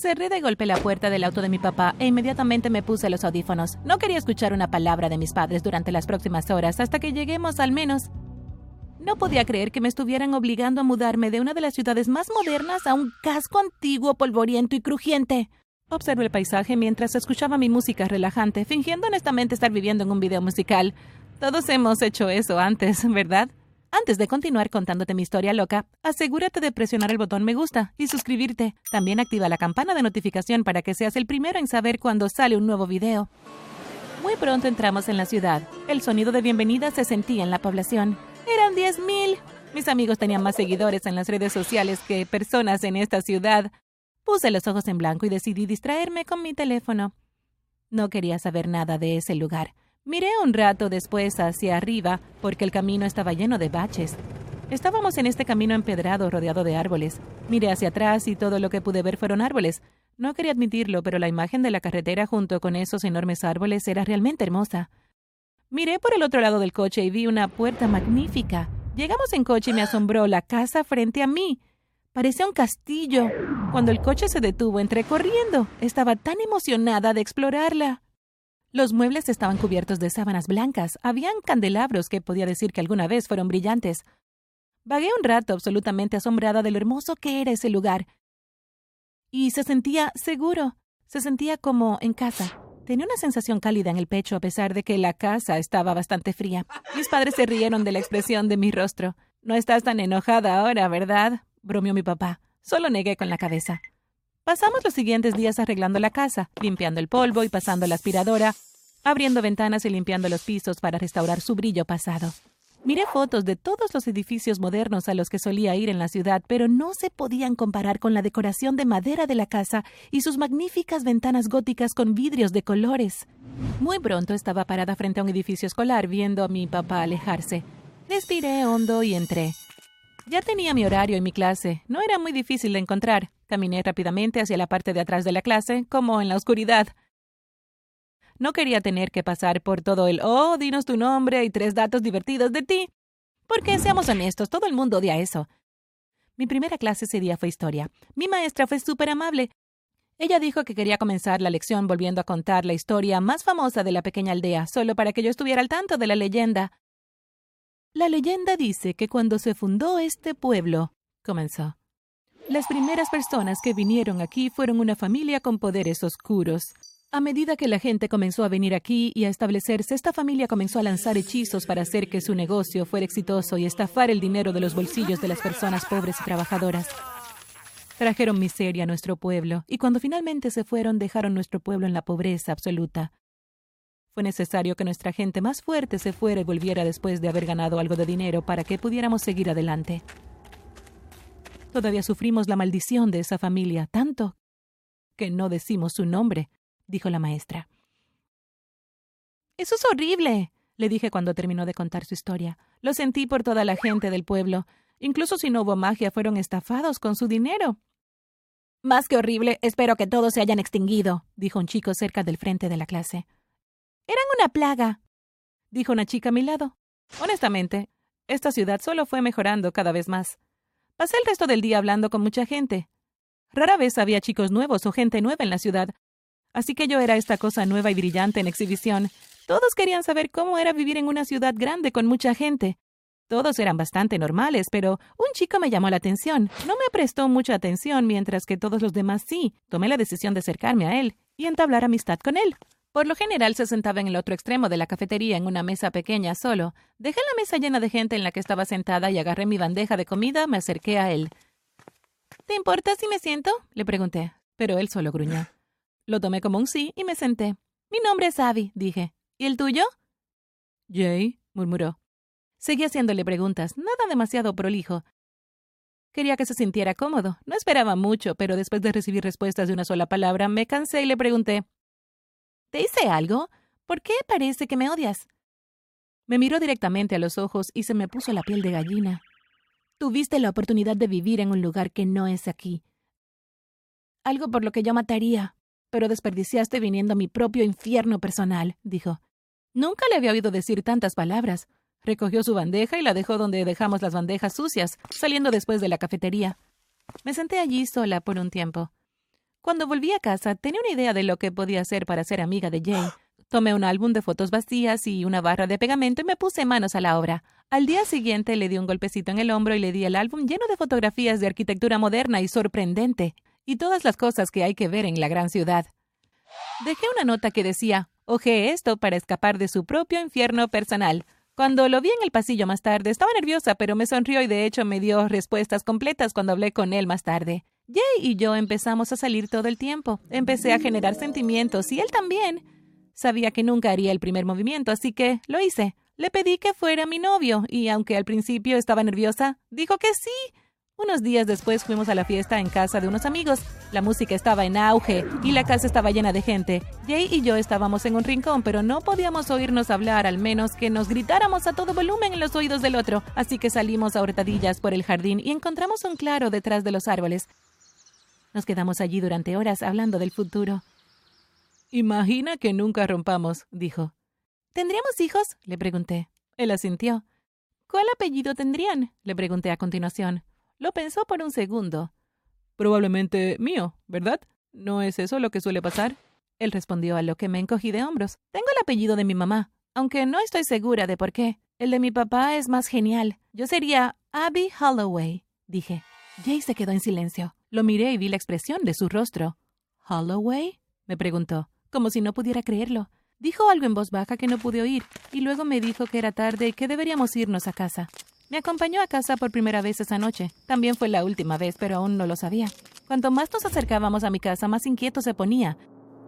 Cerré de golpe la puerta del auto de mi papá e inmediatamente me puse los audífonos. No quería escuchar una palabra de mis padres durante las próximas horas hasta que lleguemos al menos. No podía creer que me estuvieran obligando a mudarme de una de las ciudades más modernas a un casco antiguo, polvoriento y crujiente. Observé el paisaje mientras escuchaba mi música relajante, fingiendo honestamente estar viviendo en un video musical. Todos hemos hecho eso antes, ¿verdad? Antes de continuar contándote mi historia loca, asegúrate de presionar el botón me gusta y suscribirte. También activa la campana de notificación para que seas el primero en saber cuando sale un nuevo video. Muy pronto entramos en la ciudad. El sonido de bienvenida se sentía en la población. Eran 10.000. Mis amigos tenían más seguidores en las redes sociales que personas en esta ciudad. Puse los ojos en blanco y decidí distraerme con mi teléfono. No quería saber nada de ese lugar. Miré un rato después hacia arriba porque el camino estaba lleno de baches. Estábamos en este camino empedrado rodeado de árboles. Miré hacia atrás y todo lo que pude ver fueron árboles. No quería admitirlo, pero la imagen de la carretera junto con esos enormes árboles era realmente hermosa. Miré por el otro lado del coche y vi una puerta magnífica. Llegamos en coche y me asombró la casa frente a mí. Parecía un castillo. Cuando el coche se detuvo, entré corriendo. Estaba tan emocionada de explorarla. Los muebles estaban cubiertos de sábanas blancas. Habían candelabros que podía decir que alguna vez fueron brillantes. Vagué un rato absolutamente asombrada de lo hermoso que era ese lugar. Y se sentía seguro. Se sentía como en casa. Tenía una sensación cálida en el pecho a pesar de que la casa estaba bastante fría. Mis padres se rieron de la expresión de mi rostro. No estás tan enojada ahora, ¿verdad? bromeó mi papá. Solo negué con la cabeza. Pasamos los siguientes días arreglando la casa, limpiando el polvo y pasando la aspiradora, abriendo ventanas y limpiando los pisos para restaurar su brillo pasado. Miré fotos de todos los edificios modernos a los que solía ir en la ciudad, pero no se podían comparar con la decoración de madera de la casa y sus magníficas ventanas góticas con vidrios de colores. Muy pronto estaba parada frente a un edificio escolar viendo a mi papá alejarse. Respiré hondo y entré. Ya tenía mi horario y mi clase. No era muy difícil de encontrar. Caminé rápidamente hacia la parte de atrás de la clase, como en la oscuridad. No quería tener que pasar por todo el oh, dinos tu nombre y tres datos divertidos de ti. Porque, seamos honestos, todo el mundo odia eso. Mi primera clase ese día fue historia. Mi maestra fue súper amable. Ella dijo que quería comenzar la lección volviendo a contar la historia más famosa de la pequeña aldea, solo para que yo estuviera al tanto de la leyenda. La leyenda dice que cuando se fundó este pueblo, comenzó, las primeras personas que vinieron aquí fueron una familia con poderes oscuros. A medida que la gente comenzó a venir aquí y a establecerse, esta familia comenzó a lanzar hechizos para hacer que su negocio fuera exitoso y estafar el dinero de los bolsillos de las personas pobres y trabajadoras. Trajeron miseria a nuestro pueblo y cuando finalmente se fueron dejaron nuestro pueblo en la pobreza absoluta. Fue necesario que nuestra gente más fuerte se fuera y volviera después de haber ganado algo de dinero para que pudiéramos seguir adelante. Todavía sufrimos la maldición de esa familia, tanto que no decimos su nombre, dijo la maestra. Eso es horrible, le dije cuando terminó de contar su historia. Lo sentí por toda la gente del pueblo. Incluso si no hubo magia, fueron estafados con su dinero. Más que horrible, espero que todos se hayan extinguido, dijo un chico cerca del frente de la clase. Eran una plaga, dijo una chica a mi lado. Honestamente, esta ciudad solo fue mejorando cada vez más. Pasé el resto del día hablando con mucha gente. Rara vez había chicos nuevos o gente nueva en la ciudad, así que yo era esta cosa nueva y brillante en exhibición. Todos querían saber cómo era vivir en una ciudad grande con mucha gente. Todos eran bastante normales, pero un chico me llamó la atención. No me prestó mucha atención, mientras que todos los demás sí. Tomé la decisión de acercarme a él y entablar amistad con él. Por lo general se sentaba en el otro extremo de la cafetería en una mesa pequeña solo. Dejé la mesa llena de gente en la que estaba sentada y agarré mi bandeja de comida, me acerqué a él. ¿Te importa si me siento? le pregunté, pero él solo gruñó. Lo tomé como un sí y me senté. Mi nombre es Abby, dije. ¿Y el tuyo? Jay, murmuró. Seguí haciéndole preguntas, nada demasiado prolijo. Quería que se sintiera cómodo. No esperaba mucho, pero después de recibir respuestas de una sola palabra, me cansé y le pregunté ¿Te hice algo? ¿Por qué parece que me odias? Me miró directamente a los ojos y se me puso la piel de gallina. Tuviste la oportunidad de vivir en un lugar que no es aquí. Algo por lo que yo mataría, pero desperdiciaste viniendo a mi propio infierno personal, dijo. Nunca le había oído decir tantas palabras. Recogió su bandeja y la dejó donde dejamos las bandejas sucias, saliendo después de la cafetería. Me senté allí sola por un tiempo. Cuando volví a casa, tenía una idea de lo que podía hacer para ser amiga de Jay. Tomé un álbum de fotos vacías y una barra de pegamento y me puse manos a la obra. Al día siguiente le di un golpecito en el hombro y le di el álbum lleno de fotografías de arquitectura moderna y sorprendente, y todas las cosas que hay que ver en la gran ciudad. Dejé una nota que decía, oje esto para escapar de su propio infierno personal. Cuando lo vi en el pasillo más tarde, estaba nerviosa, pero me sonrió y de hecho me dio respuestas completas cuando hablé con él más tarde. Jay y yo empezamos a salir todo el tiempo. Empecé a generar sentimientos y él también. Sabía que nunca haría el primer movimiento, así que lo hice. Le pedí que fuera mi novio y aunque al principio estaba nerviosa, dijo que sí. Unos días después fuimos a la fiesta en casa de unos amigos. La música estaba en auge y la casa estaba llena de gente. Jay y yo estábamos en un rincón, pero no podíamos oírnos hablar, al menos que nos gritáramos a todo volumen en los oídos del otro. Así que salimos a hurtadillas por el jardín y encontramos un claro detrás de los árboles. Nos quedamos allí durante horas hablando del futuro. Imagina que nunca rompamos, dijo. ¿Tendríamos hijos? le pregunté. Él asintió. ¿Cuál apellido tendrían? le pregunté a continuación. Lo pensó por un segundo. Probablemente mío, ¿verdad? ¿No es eso lo que suele pasar? Él respondió a lo que me encogí de hombros. Tengo el apellido de mi mamá, aunque no estoy segura de por qué. El de mi papá es más genial. Yo sería Abby Holloway, dije. Jay se quedó en silencio. Lo miré y vi la expresión de su rostro. ¿Holloway? me preguntó, como si no pudiera creerlo. Dijo algo en voz baja que no pude oír, y luego me dijo que era tarde y que deberíamos irnos a casa. Me acompañó a casa por primera vez esa noche. También fue la última vez, pero aún no lo sabía. Cuanto más nos acercábamos a mi casa, más inquieto se ponía.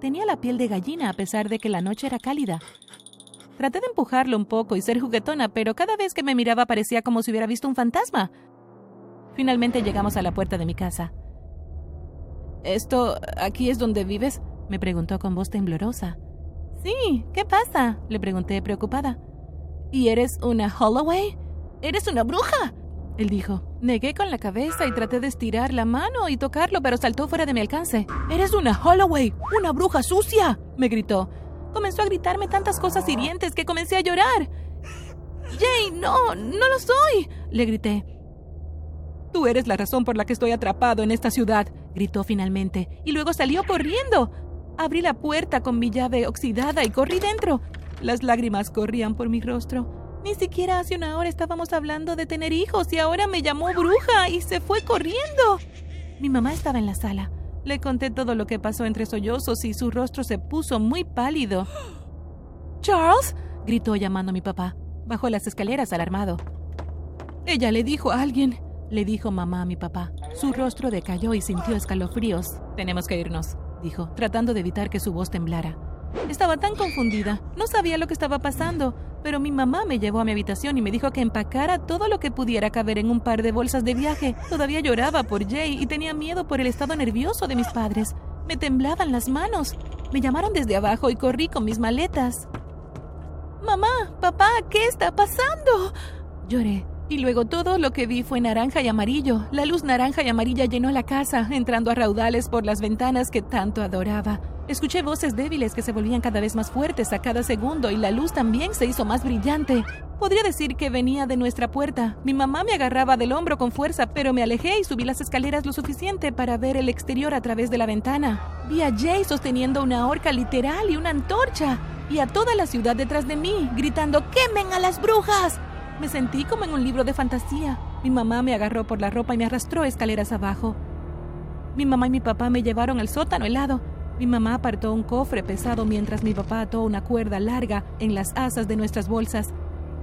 Tenía la piel de gallina a pesar de que la noche era cálida. Traté de empujarlo un poco y ser juguetona, pero cada vez que me miraba parecía como si hubiera visto un fantasma. Finalmente llegamos a la puerta de mi casa. ¿Esto aquí es donde vives? me preguntó con voz temblorosa. Sí, ¿qué pasa? le pregunté preocupada. ¿Y eres una Holloway? ¿Eres una bruja? Él dijo. Negué con la cabeza y traté de estirar la mano y tocarlo, pero saltó fuera de mi alcance. ¡Eres una Holloway! ¡Una bruja sucia! me gritó. Comenzó a gritarme tantas cosas hirientes que comencé a llorar. Jay, no, no lo soy, le grité. Tú eres la razón por la que estoy atrapado en esta ciudad, gritó finalmente, y luego salió corriendo. Abrí la puerta con mi llave oxidada y corrí dentro. Las lágrimas corrían por mi rostro. Ni siquiera hace una hora estábamos hablando de tener hijos y ahora me llamó bruja y se fue corriendo. Mi mamá estaba en la sala. Le conté todo lo que pasó entre sollozos y su rostro se puso muy pálido. Charles, gritó llamando a mi papá. Bajó las escaleras alarmado. Ella le dijo a alguien le dijo mamá a mi papá. Su rostro decayó y sintió escalofríos. Tenemos que irnos, dijo, tratando de evitar que su voz temblara. Estaba tan confundida, no sabía lo que estaba pasando, pero mi mamá me llevó a mi habitación y me dijo que empacara todo lo que pudiera caber en un par de bolsas de viaje. Todavía lloraba por Jay y tenía miedo por el estado nervioso de mis padres. Me temblaban las manos. Me llamaron desde abajo y corrí con mis maletas. Mamá, papá, ¿qué está pasando? Lloré. Y luego todo lo que vi fue naranja y amarillo. La luz naranja y amarilla llenó la casa, entrando a raudales por las ventanas que tanto adoraba. Escuché voces débiles que se volvían cada vez más fuertes a cada segundo y la luz también se hizo más brillante. Podría decir que venía de nuestra puerta. Mi mamá me agarraba del hombro con fuerza, pero me alejé y subí las escaleras lo suficiente para ver el exterior a través de la ventana. Vi a Jay sosteniendo una horca literal y una antorcha, y a toda la ciudad detrás de mí, gritando ¡Quemen a las brujas! Me sentí como en un libro de fantasía. Mi mamá me agarró por la ropa y me arrastró escaleras abajo. Mi mamá y mi papá me llevaron al sótano helado. Mi mamá apartó un cofre pesado mientras mi papá ató una cuerda larga en las asas de nuestras bolsas.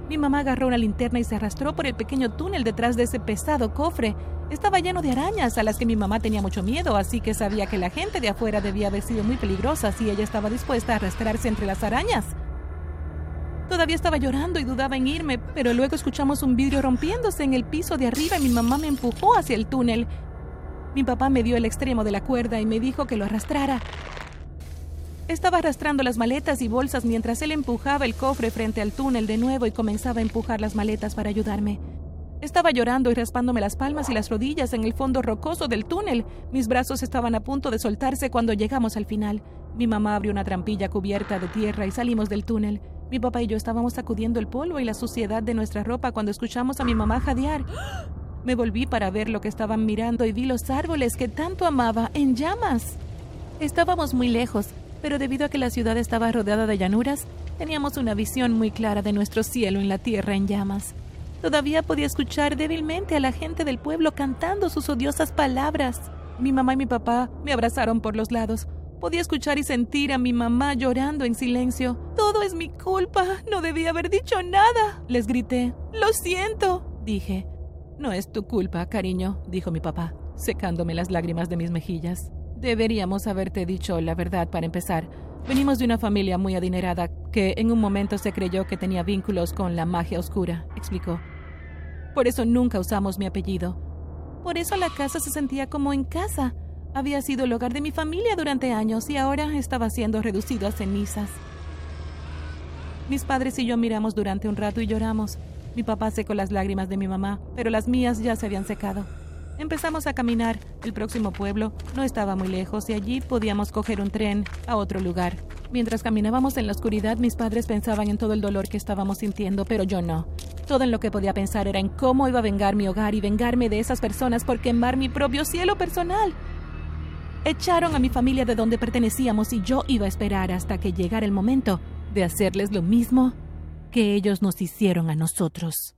Mi mamá agarró una linterna y se arrastró por el pequeño túnel detrás de ese pesado cofre. Estaba lleno de arañas a las que mi mamá tenía mucho miedo, así que sabía que la gente de afuera debía haber sido muy peligrosa si ella estaba dispuesta a arrastrarse entre las arañas. Todavía estaba llorando y dudaba en irme, pero luego escuchamos un vidrio rompiéndose en el piso de arriba y mi mamá me empujó hacia el túnel. Mi papá me dio el extremo de la cuerda y me dijo que lo arrastrara. Estaba arrastrando las maletas y bolsas mientras él empujaba el cofre frente al túnel de nuevo y comenzaba a empujar las maletas para ayudarme. Estaba llorando y raspándome las palmas y las rodillas en el fondo rocoso del túnel. Mis brazos estaban a punto de soltarse cuando llegamos al final. Mi mamá abrió una trampilla cubierta de tierra y salimos del túnel. Mi papá y yo estábamos sacudiendo el polvo y la suciedad de nuestra ropa cuando escuchamos a mi mamá jadear. Me volví para ver lo que estaban mirando y vi los árboles que tanto amaba en llamas. Estábamos muy lejos, pero debido a que la ciudad estaba rodeada de llanuras, teníamos una visión muy clara de nuestro cielo en la tierra en llamas. Todavía podía escuchar débilmente a la gente del pueblo cantando sus odiosas palabras. Mi mamá y mi papá me abrazaron por los lados. Podía escuchar y sentir a mi mamá llorando en silencio. Todo es mi culpa. No debía haber dicho nada. Les grité. Lo siento, dije. No es tu culpa, cariño, dijo mi papá, secándome las lágrimas de mis mejillas. Deberíamos haberte dicho la verdad para empezar. Venimos de una familia muy adinerada que en un momento se creyó que tenía vínculos con la magia oscura, explicó. Por eso nunca usamos mi apellido. Por eso la casa se sentía como en casa. Había sido el hogar de mi familia durante años y ahora estaba siendo reducido a cenizas. Mis padres y yo miramos durante un rato y lloramos. Mi papá secó las lágrimas de mi mamá, pero las mías ya se habían secado. Empezamos a caminar. El próximo pueblo no estaba muy lejos y allí podíamos coger un tren a otro lugar. Mientras caminábamos en la oscuridad, mis padres pensaban en todo el dolor que estábamos sintiendo, pero yo no. Todo en lo que podía pensar era en cómo iba a vengar mi hogar y vengarme de esas personas por quemar mi propio cielo personal. Echaron a mi familia de donde pertenecíamos y yo iba a esperar hasta que llegara el momento de hacerles lo mismo que ellos nos hicieron a nosotros.